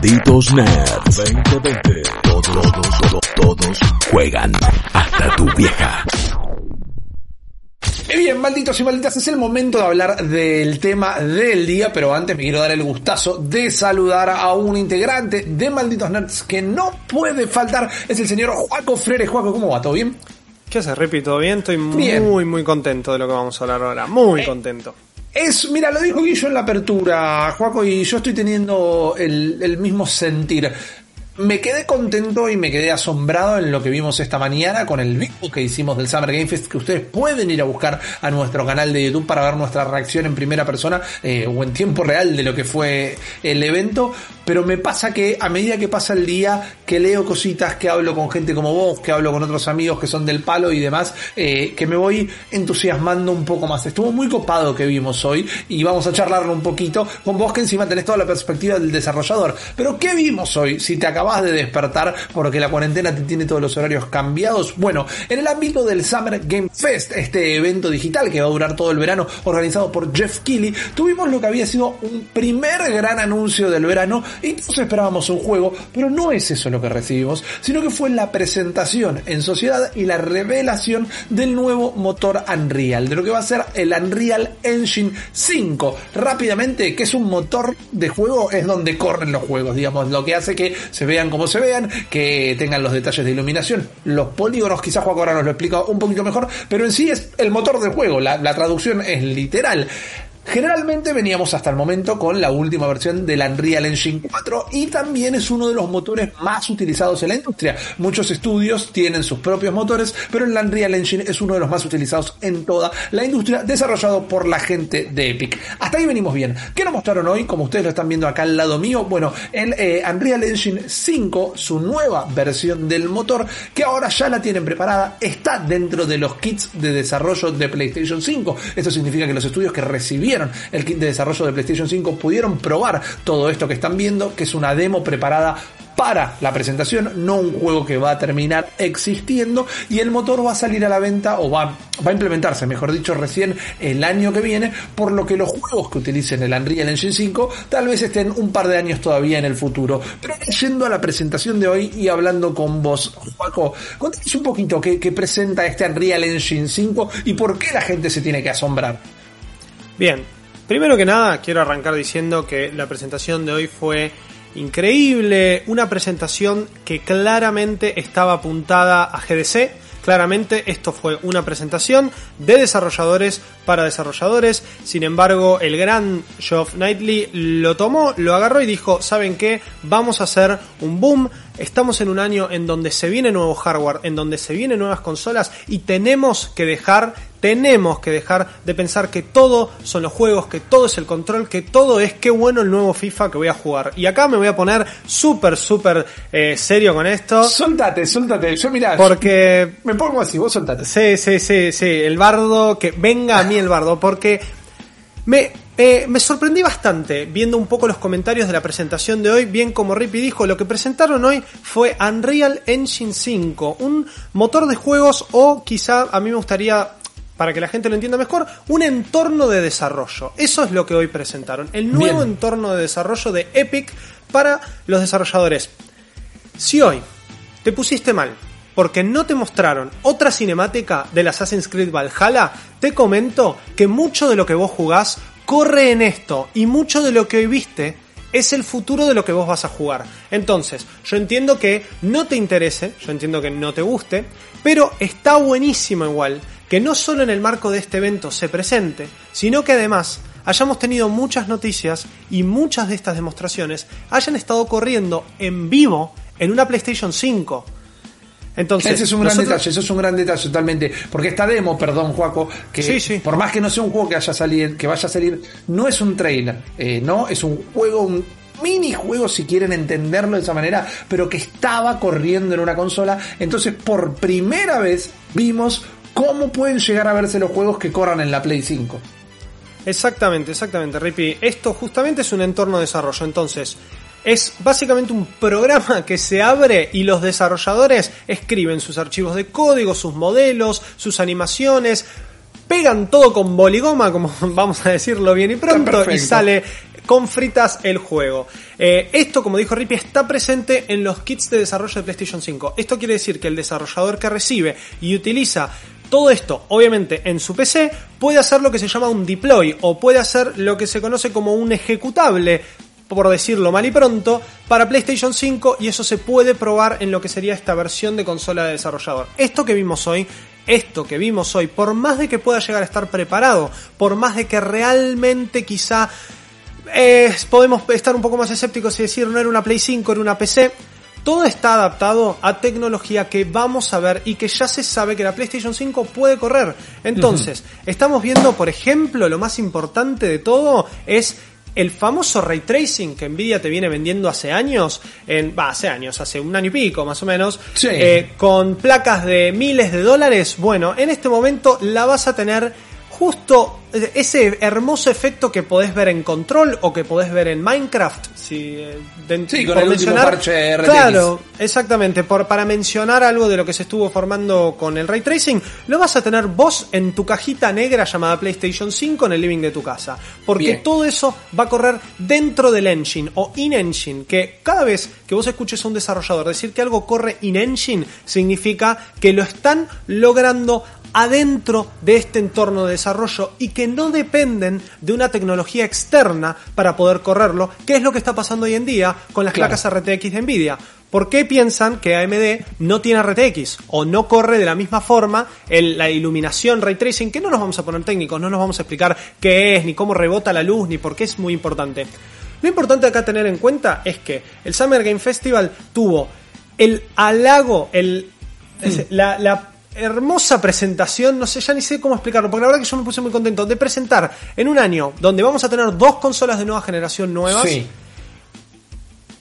Malditos Nerds 2020. Todos, todos, todos, todos juegan. Hasta tu vieja. Y bien, malditos y malditas, es el momento de hablar del tema del día, pero antes me quiero dar el gustazo de saludar a un integrante de Malditos Nerds que no puede faltar, es el señor Juaco Freire. Juaco, ¿cómo va? ¿Todo bien? ¿Qué haces, Ripi? ¿Todo bien? Estoy Bien. muy, muy contento de lo que vamos a hablar ahora. Muy Eh, contento. Es, mira, lo dijo Guillo en la apertura, Juaco, y yo estoy teniendo el, mismo sentir. Me quedé contento y me quedé asombrado en lo que vimos esta mañana con el video que hicimos del Summer Game Fest, que ustedes pueden ir a buscar a nuestro canal de YouTube para ver nuestra reacción en primera persona eh, o en tiempo real de lo que fue el evento. Pero me pasa que a medida que pasa el día, que leo cositas, que hablo con gente como vos, que hablo con otros amigos que son del palo y demás, eh, que me voy entusiasmando un poco más. Estuvo muy copado que vimos hoy y vamos a charlarlo un poquito con vos que encima tenés toda la perspectiva del desarrollador. Pero ¿qué vimos hoy? Si te acabas de despertar porque la cuarentena te tiene todos los horarios cambiados. Bueno, en el ámbito del Summer Game Fest, este evento digital que va a durar todo el verano, organizado por Jeff Keighley, tuvimos lo que había sido un primer gran anuncio del verano y todos esperábamos un juego, pero no es eso lo que recibimos, sino que fue la presentación en sociedad y la revelación del nuevo motor Unreal, de lo que va a ser el Unreal Engine 5. Rápidamente, que es un motor de juego, es donde corren los juegos, digamos, lo que hace que se vean como se vean, que tengan los detalles de iluminación, los polígonos, quizás Juan ahora nos lo explica un poquito mejor, pero en sí es el motor del juego, la, la traducción es literal. Generalmente veníamos hasta el momento con la última versión del Unreal Engine 4 y también es uno de los motores más utilizados en la industria. Muchos estudios tienen sus propios motores, pero el Unreal Engine es uno de los más utilizados en toda la industria, desarrollado por la gente de Epic. Hasta ahí venimos bien. ¿Qué nos mostraron hoy? Como ustedes lo están viendo acá al lado mío, bueno, el eh, Unreal Engine 5, su nueva versión del motor, que ahora ya la tienen preparada, está dentro de los kits de desarrollo de PlayStation 5. Esto significa que los estudios que recibieron el kit de desarrollo de PlayStation 5 pudieron probar todo esto que están viendo, que es una demo preparada para la presentación, no un juego que va a terminar existiendo y el motor va a salir a la venta o va, a implementarse, mejor dicho, recién el año que viene, por lo que los juegos que utilicen el Unreal Engine 5 tal vez estén un par de años todavía en el futuro. Pero yendo a la presentación de hoy y hablando con vos, Juaco, contanos un poquito qué, qué presenta este Unreal Engine 5 y por qué la gente se tiene que asombrar. Bien, primero que nada quiero arrancar diciendo que la presentación de hoy fue increíble, una presentación que claramente estaba apuntada a GDC. Claramente esto fue una presentación de desarrolladores para desarrolladores. Sin embargo, el gran Geoff Knightley lo tomó, lo agarró y dijo, ¿saben qué? Vamos a hacer un boom. Estamos en un año en donde se viene nuevo hardware, en donde se vienen nuevas consolas y tenemos que dejar, tenemos que dejar de pensar que todo son los juegos, que todo es el control, que todo es qué bueno el nuevo FIFA que voy a jugar. Y acá me voy a poner súper, súper eh, serio con esto. Soltate, soltate. Yo mirá, Porque me pongo así, vos soltate. Sí, sí, sí, sí, el bardo, que venga a mí el bardo, porque me, eh, me sorprendí bastante viendo un poco los comentarios de la presentación de hoy, bien como Rippy dijo, lo que presentaron hoy fue Unreal Engine 5, un motor de juegos o quizá a mí me gustaría para que la gente lo entienda mejor, un entorno de desarrollo. Eso es lo que hoy presentaron. El nuevo Bien. entorno de desarrollo de Epic para los desarrolladores. Si hoy te pusiste mal porque no te mostraron otra cinemática del Assassin's Creed Valhalla, te comento que mucho de lo que vos jugás corre en esto y mucho de lo que hoy viste es el futuro de lo que vos vas a jugar. Entonces, yo entiendo que no te interese, yo entiendo que no te guste, pero está buenísimo igual que no solo en el marco de este evento se presente, sino que además hayamos tenido muchas noticias y muchas de estas demostraciones hayan estado corriendo en vivo en una PlayStation 5. Entonces, Ese es un gran detalle, eso es un gran detalle totalmente. Porque esta demo, perdón, Juaco, que Sí, sí. por más que no sea un juego que haya salir, que vaya a salir, no es un trailer, eh, no, es un juego, un minijuego si quieren entenderlo de esa manera, pero que estaba corriendo en una consola. Entonces, por primera vez vimos cómo pueden llegar a verse los juegos que corran en la Play 5. Exactamente, exactamente, Rippy. Esto justamente es un entorno de desarrollo. Entonces, es básicamente un programa que se abre y los desarrolladores escriben sus archivos de código, sus modelos, sus animaciones, pegan todo con boligoma, como vamos a decirlo bien y pronto, y sale con fritas el juego. Eh, esto, como dijo Rippy, está presente en los kits de desarrollo de PlayStation 5. Esto quiere decir que el desarrollador que recibe y utiliza todo esto, obviamente, en su PC, puede hacer lo que se llama un deploy o puede hacer lo que se conoce como un ejecutable por decirlo mal y pronto, para PlayStation 5 y eso se puede probar en lo que sería esta versión de consola de desarrollador. Esto que vimos hoy esto que vimos hoy, por más de que pueda llegar a estar preparado, por más de que realmente quizá eh, podemos estar un poco más escépticos y decir no era una Play 5, era una PC, todo está adaptado a tecnología que vamos a ver y que ya se sabe que la PlayStation 5 puede correr. Entonces, estamos viendo, por ejemplo, lo más importante de todo es el famoso ray tracing que Nvidia te viene vendiendo hace años, en, va, hace años, hace un año y pico más o menos, eh, con placas de miles de dólares, bueno, en este momento la vas a tener justo ese hermoso efecto que podés ver en Control o que podés ver en Minecraft, si eh, sí, con el mencionar, parche RTX. Claro, exactamente, por, para mencionar algo de lo que se estuvo formando con el ray tracing, lo vas a tener vos en tu cajita negra llamada PlayStation 5 en el living de tu casa, porque todo eso va a correr dentro del engine o in engine, que cada vez que vos escuches a un desarrollador decir que algo corre in engine significa que lo están logrando adentro de este entorno de desarrollo y que no dependen de una tecnología externa para poder correrlo, que es lo que está pasando hoy en día con las placas RTX de Nvidia. ¿Por qué piensan que AMD no tiene RTX o no corre de la misma forma la iluminación ray tracing? Que no nos vamos a poner técnicos, no nos vamos a explicar qué es, ni cómo rebota la luz, ni por qué es muy importante. Lo importante acá tener en cuenta es que el Summer Game Festival tuvo el halago, el, la, la hermosa presentación, no sé, ya ni sé cómo explicarlo, porque la verdad que yo me puse muy contento de presentar en un año donde vamos a tener dos consolas de nueva generación nuevas.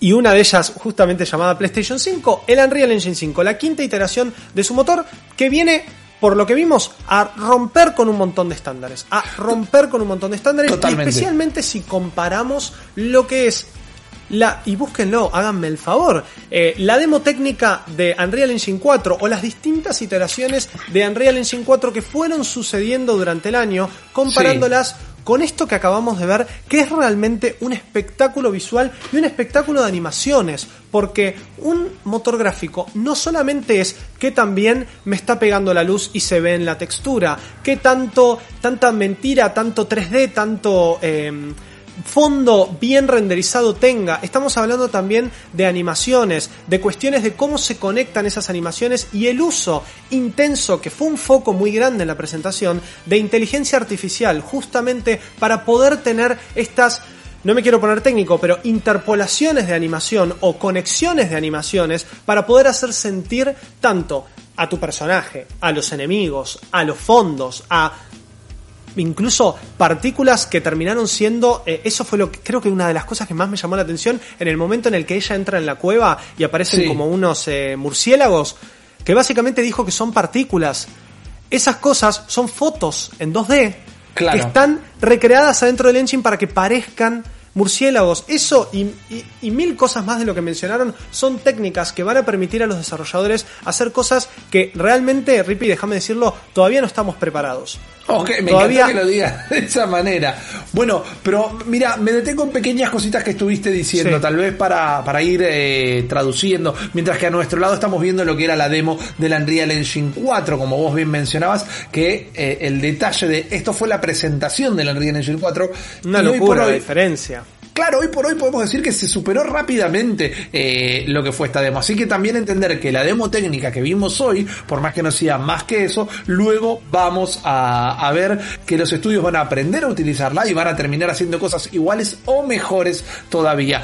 Y una de ellas justamente llamada PlayStation 5, el Unreal Engine 5, la quinta iteración de su motor que viene por lo que vimos, a romper con un montón de estándares. A romper con un montón de estándares. Y especialmente si comparamos lo que es la, y búsquenlo, háganme el favor, eh, la demo técnica de Unreal Engine 4 o las distintas iteraciones de Unreal Engine 4 que fueron sucediendo durante el año, comparándolas con esto que acabamos de ver, que es realmente un espectáculo visual y un espectáculo de animaciones, porque un motor gráfico no solamente es que también me está pegando la luz y se ve en la textura, que tanto, tanta mentira, tanto 3D, tanto... Eh, fondo bien renderizado tenga. Estamos hablando también de animaciones, de cuestiones de cómo se conectan esas animaciones y el uso intenso, que fue un foco muy grande en la presentación, de inteligencia artificial, justamente para poder tener estas no me quiero poner técnico, pero interpolaciones de animación o conexiones de animaciones para poder hacer sentir tanto a tu personaje, a los enemigos, a los fondos, a incluso partículas que terminaron siendo, eh, eso fue lo que creo que una de las cosas que más me llamó la atención en el momento en el que ella entra en la cueva y aparecen como unos eh, murciélagos, que básicamente dijo que son partículas. Esas cosas son fotos en 2D que están recreadas adentro del engine para que parezcan murciélagos. Eso y, y, mil cosas más de lo que mencionaron son técnicas que van a permitir a los desarrolladores hacer cosas que realmente, Rippy, déjame decirlo, todavía no estamos preparados. Ok, me Todavía... encanta que lo digas de esa manera. Bueno, pero mira, me detengo en pequeñas cositas que estuviste diciendo, tal vez para, para ir eh, traduciendo, mientras que a nuestro lado estamos viendo lo que era la demo del Unreal Engine 4, como vos bien mencionabas, que eh, el detalle de esto fue la presentación del Unreal Engine 4. Una locura la diferencia claro, hoy por hoy podemos decir que se superó rápidamente eh, lo que fue esta demo. Así que también entender que la demo técnica que vimos hoy, por más que no sea más que eso, luego vamos a, ver que los estudios van a aprender a utilizarla y van a terminar haciendo cosas iguales o mejores todavía.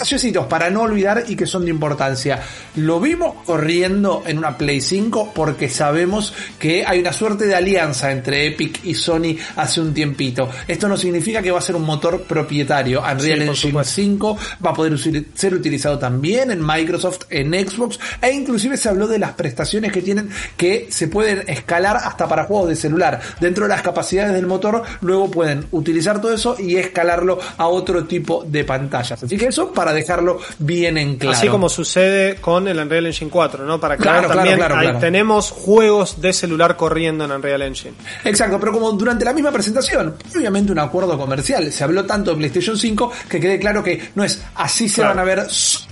Graciositos para no olvidar y que son de importancia. Lo vimos corriendo en una Play 5 porque sabemos que hay una suerte de alianza entre Epic y Sony hace un tiempito. Esto no significa que va a ser un motor propietario. Unreal Sí, Engine supuesto. 5 va a poder ser utilizado también en Microsoft, en Xbox, e inclusive se habló de las prestaciones que tienen que se pueden escalar hasta para juegos de celular. Dentro de las capacidades del motor, luego pueden utilizar todo eso y escalarlo a otro tipo de pantallas. Así que eso para dejarlo bien en claro. Así como sucede con el Unreal Engine 4, ¿no? Para aclarar Claro, también, claro, claro. tenemos juegos de celular corriendo en Unreal Engine. Exacto, pero como durante la misma presentación, obviamente un acuerdo comercial, se habló tanto de PlayStation 5 que quede claro que no es así se van a ver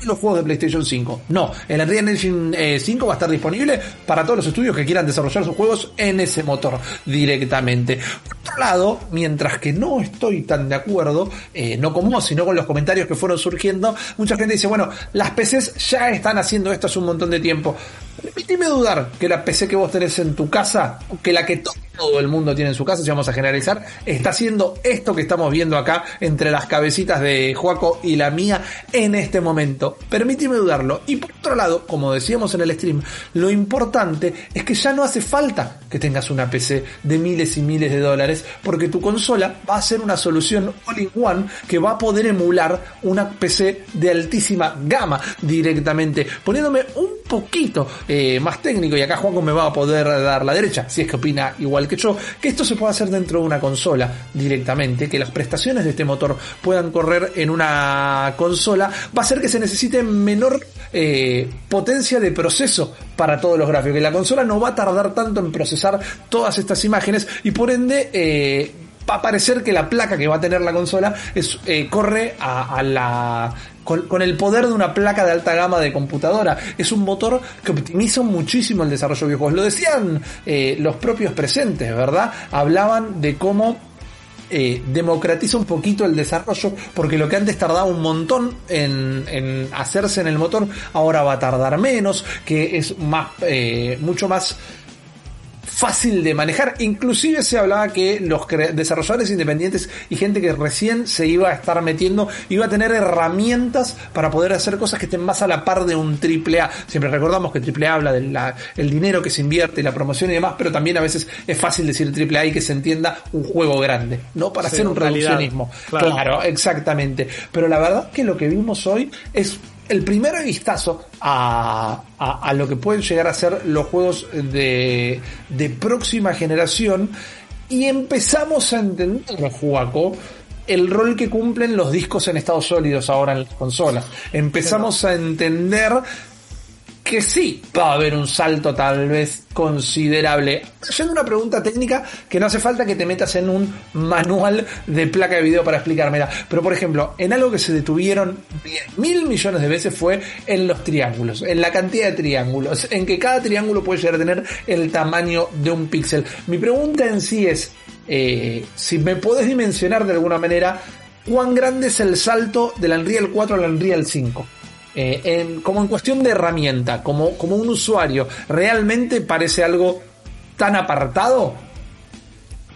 los juegos de PlayStation 5. No, el Unreal Engine eh, 5 va a estar disponible para todos los estudios que quieran desarrollar sus juegos en ese motor directamente. Por otro lado, mientras que no estoy tan de acuerdo, eh, no con vos, sino con los comentarios que fueron surgiendo, mucha gente dice, bueno, las PCs ya están haciendo esto hace un montón de tiempo. Permíteme dudar que la PC que vos tenés en tu casa, que la que to- todo el mundo tiene en su casa, si vamos a generalizar, está haciendo esto que estamos viendo acá entre las cabecitas de Joaco y la mía en este momento. Permíteme dudarlo. Y por otro lado, como decíamos en el stream, lo importante es que ya no hace falta que tengas una PC de miles y miles de dólares, porque tu consola va a ser una solución all-in-one que va a poder emular una PC de altísima gama directamente, poniéndome un poquito eh, más técnico y acá Juanco me va a poder dar la derecha, si es que opina igual que yo, que esto se puede hacer dentro de una consola directamente, que las prestaciones de este motor puedan correr en una consola, va a hacer que se necesite menor eh, potencia de proceso para todos los gráficos, que la consola no va a tardar tanto en procesar todas estas imágenes y por ende eh, va a parecer que la placa que va a tener la consola es, eh, corre a la con, el poder de una placa de alta gama de computadora. Es un motor que optimiza muchísimo el desarrollo de videojuegos. Lo decían eh, los propios presentes, ¿verdad? Hablaban de cómo eh, democratiza un poquito el desarrollo porque lo que antes tardaba un montón en, en hacerse en el motor ahora va a tardar menos que es más eh, mucho más fácil de manejar. Inclusive se hablaba que los desarrolladores independientes y gente que recién se iba a estar metiendo iba a tener herramientas para poder hacer cosas que estén más a la par de un triple A. Siempre recordamos que triple A habla del el dinero que se invierte, la promoción y demás, pero también a veces es fácil decir triple A y que se entienda un juego grande, no para Sí, hacer un realidad. reduccionismo. Claro. claro, exactamente. Pero la verdad que lo que vimos hoy es el primer vistazo a, a- lo que pueden llegar a ser los juegos de, de próxima generación y empezamos a entender, Juaco, el rol que cumplen los discos en estado sólidos ahora en las consolas. Empezamos a entender que sí va a haber un salto tal vez considerable. Yendo una pregunta técnica que no hace falta que te metas en un manual de placa de video para explicármela. Pero por ejemplo, en algo que se detuvieron 10 mil millones de veces fue en los triángulos, en la cantidad de triángulos, en que cada triángulo puede llegar a tener el tamaño de un píxel. Mi pregunta en sí es, eh, si me podés dimensionar de alguna manera, ¿cuán grande es el salto del Unreal 4 al Unreal 5? Eh, en- como en cuestión de herramienta, como, como un usuario, ¿realmente parece algo tan apartado?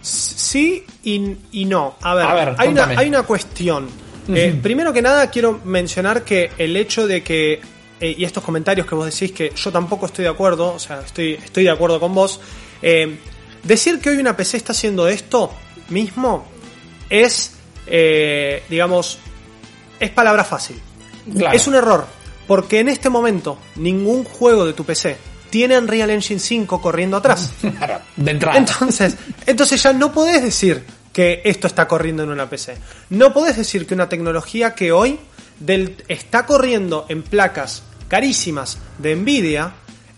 Sí y, y no. A ver, A ver, hay, una, hay una cuestión. Eh, primero que nada, quiero mencionar que el hecho de que, eh, y estos comentarios que vos decís que yo tampoco estoy de acuerdo, o sea, estoy, estoy de acuerdo con vos, eh, decir que hoy una PC está haciendo esto mismo es, eh, digamos, es palabra fácil. Claro. Es un error, porque en este momento ningún juego de tu PC tiene Unreal Engine 5 corriendo atrás. Claro, de entrada. Entonces, entonces ya no podés decir que esto está corriendo en una PC. No podés decir que una tecnología que hoy del- está corriendo en placas carísimas de Nvidia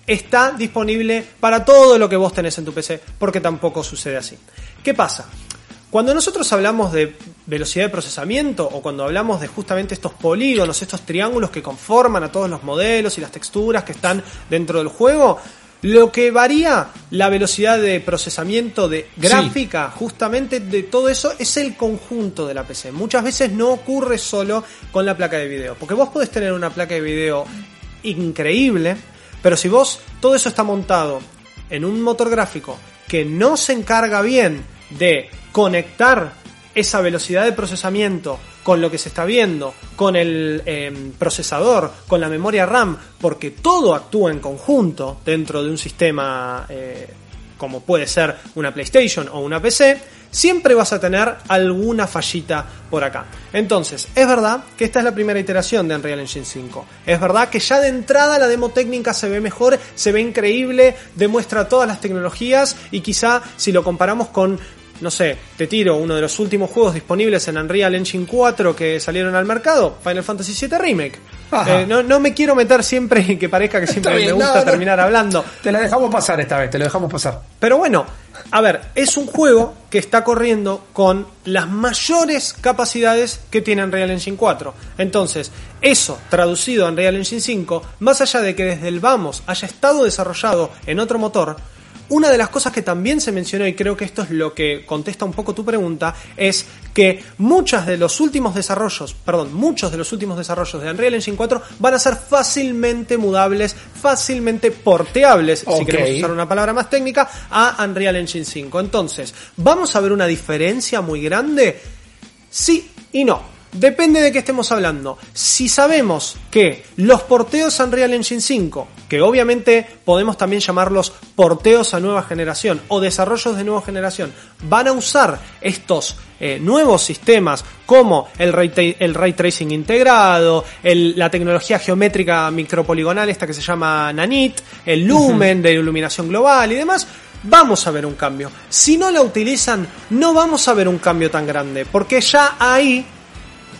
está disponible para todo lo que vos tenés en tu PC, porque tampoco sucede así. ¿Qué pasa? Cuando nosotros hablamos de velocidad de procesamiento o cuando hablamos de justamente estos polígonos, estos triángulos que conforman a todos los modelos y las texturas que están dentro del juego, lo que varía la velocidad de procesamiento de gráfica, justamente de todo eso, es el conjunto de la PC. Muchas veces no ocurre solo con la placa de video, porque vos podés tener una placa de video increíble, pero si vos todo eso está montado en un motor gráfico que no se encarga bien de conectar esa velocidad de procesamiento con lo que se está viendo, con el eh, procesador, con la memoria RAM, porque todo actúa en conjunto dentro de un sistema eh, como puede ser una PlayStation o una PC, siempre vas a tener alguna fallita por acá. Entonces, es verdad que esta es la primera iteración de Unreal Engine 5. Es verdad que ya de entrada la demo técnica se ve mejor, se ve increíble, demuestra todas las tecnologías y quizá si lo comparamos con no sé, te tiro uno de los últimos juegos disponibles en Unreal Engine 4 que salieron al mercado, Final Fantasy VII Remake. Eh, no, no, me quiero meter siempre y que parezca que siempre me gusta terminar hablando. Te la dejamos pasar esta vez, te lo dejamos pasar. Pero bueno, a ver, es un juego que está corriendo con las mayores capacidades que tiene Unreal Engine 4. Entonces, eso traducido a Unreal Engine 5, más allá de que desde el vamos haya estado desarrollado en otro motor, una de las cosas que también se mencionó, y creo que esto es lo que contesta un poco tu pregunta, es que muchos de los últimos desarrollos, perdón, muchos de los últimos desarrollos de Unreal Engine 4 van a ser fácilmente mudables, fácilmente porteables, si queremos usar una palabra más técnica, a Unreal Engine 5. Entonces, ¿vamos a ver una diferencia muy grande? Sí y no. Depende de qué estemos hablando. Si sabemos que los porteos Unreal Engine 5, que obviamente podemos también llamarlos porteos a nueva generación o desarrollos de nueva generación, van a usar estos eh, nuevos sistemas como el ray, el ray tracing integrado, la tecnología geométrica micropoligonal esta que se llama Nanit, el lumen de iluminación global y demás, vamos a ver un cambio. Si no la utilizan, no vamos a ver un cambio tan grande, porque ya ahí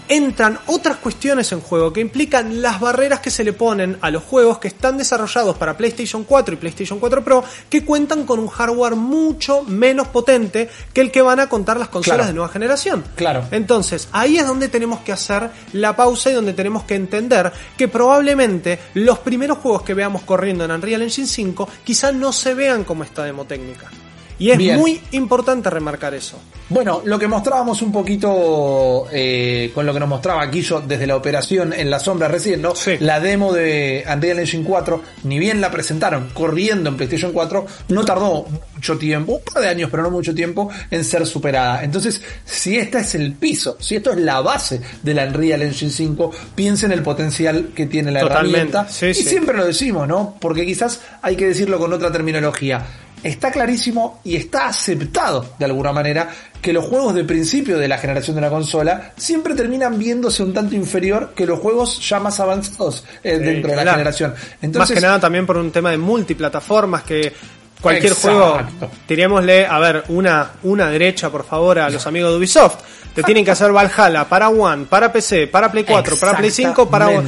entran otras cuestiones en juego que implican las barreras que se le ponen a los juegos que están desarrollados para PlayStation 4 y PlayStation 4 Pro que cuentan con un hardware mucho menos potente que el que van a contar las consolas de nueva generación. Claro. Entonces, ahí es donde tenemos que hacer la pausa y donde tenemos que entender que probablemente los primeros juegos que veamos corriendo en Unreal Engine 5 quizás no se vean como esta demo técnica. Y es muy importante remarcar eso. Bueno, lo que mostrábamos un poquito eh, con lo que nos mostraba Guillo desde la operación en la sombra recién, ¿no? La demo de Unreal Engine 4, ni bien la presentaron corriendo en PlayStation 4, no tardó mucho tiempo, un par de años, pero no mucho tiempo, en ser superada. Entonces, si este es el piso, si esto es la base de la Unreal Engine 5, piensen el potencial que tiene la herramienta. y siempre lo decimos, ¿no? Porque quizás hay que decirlo con otra terminología está clarísimo y está aceptado de alguna manera que los juegos de principio de la generación de la consola siempre terminan viéndose un tanto inferior que los juegos ya más avanzados eh, dentro de la generación. Entonces, más que nada también por un tema de multiplataformas que cualquier juego, diríamosle, a ver, una, una derecha por favor a los amigos de Ubisoft. Te tienen que hacer Valhalla para One, para PC, para Play 4, para Play 5, para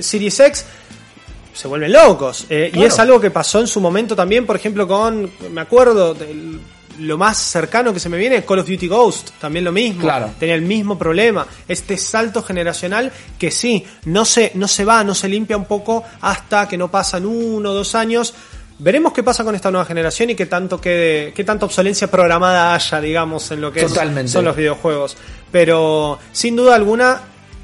Series X se vuelven locos. Eh, y es algo que pasó en su momento también, por ejemplo, con, me acuerdo, lo más cercano que se me viene, Call of Duty Ghost, también lo mismo. Claro. Tenía el mismo problema. Este salto generacional que sí, no se, no se va, no se limpia un poco hasta que no pasan uno o dos años. Veremos qué pasa con esta nueva generación y qué tanto quede, qué tanta obsolencia programada haya, digamos, en lo que son los videojuegos. Pero sin duda alguna,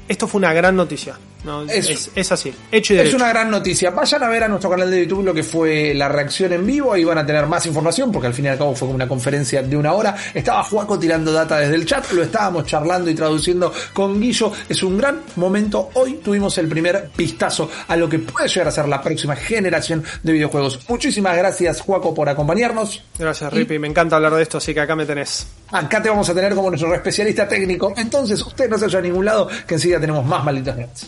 esto fue una gran noticia. No, es, así, hecho y Es una gran noticia. Vayan a ver a nuestro canal de YouTube lo que fue la reacción en vivo, ahí van a tener más información, porque al fin y al cabo fue como una conferencia de una hora. Estaba Juaco tirando data desde el chat, lo estábamos charlando y traduciendo con Guillo. Es un gran momento. Hoy tuvimos el primer vistazo a lo que puede llegar a ser la próxima generación de videojuegos. Muchísimas gracias, Juaco, por acompañarnos. Gracias, Rippy. Me encanta hablar de esto, así que acá me tenés. Acá te vamos a tener como nuestro especialista técnico. Entonces, usted no se vaya a ningún lado, que enseguida tenemos más malditos nerds.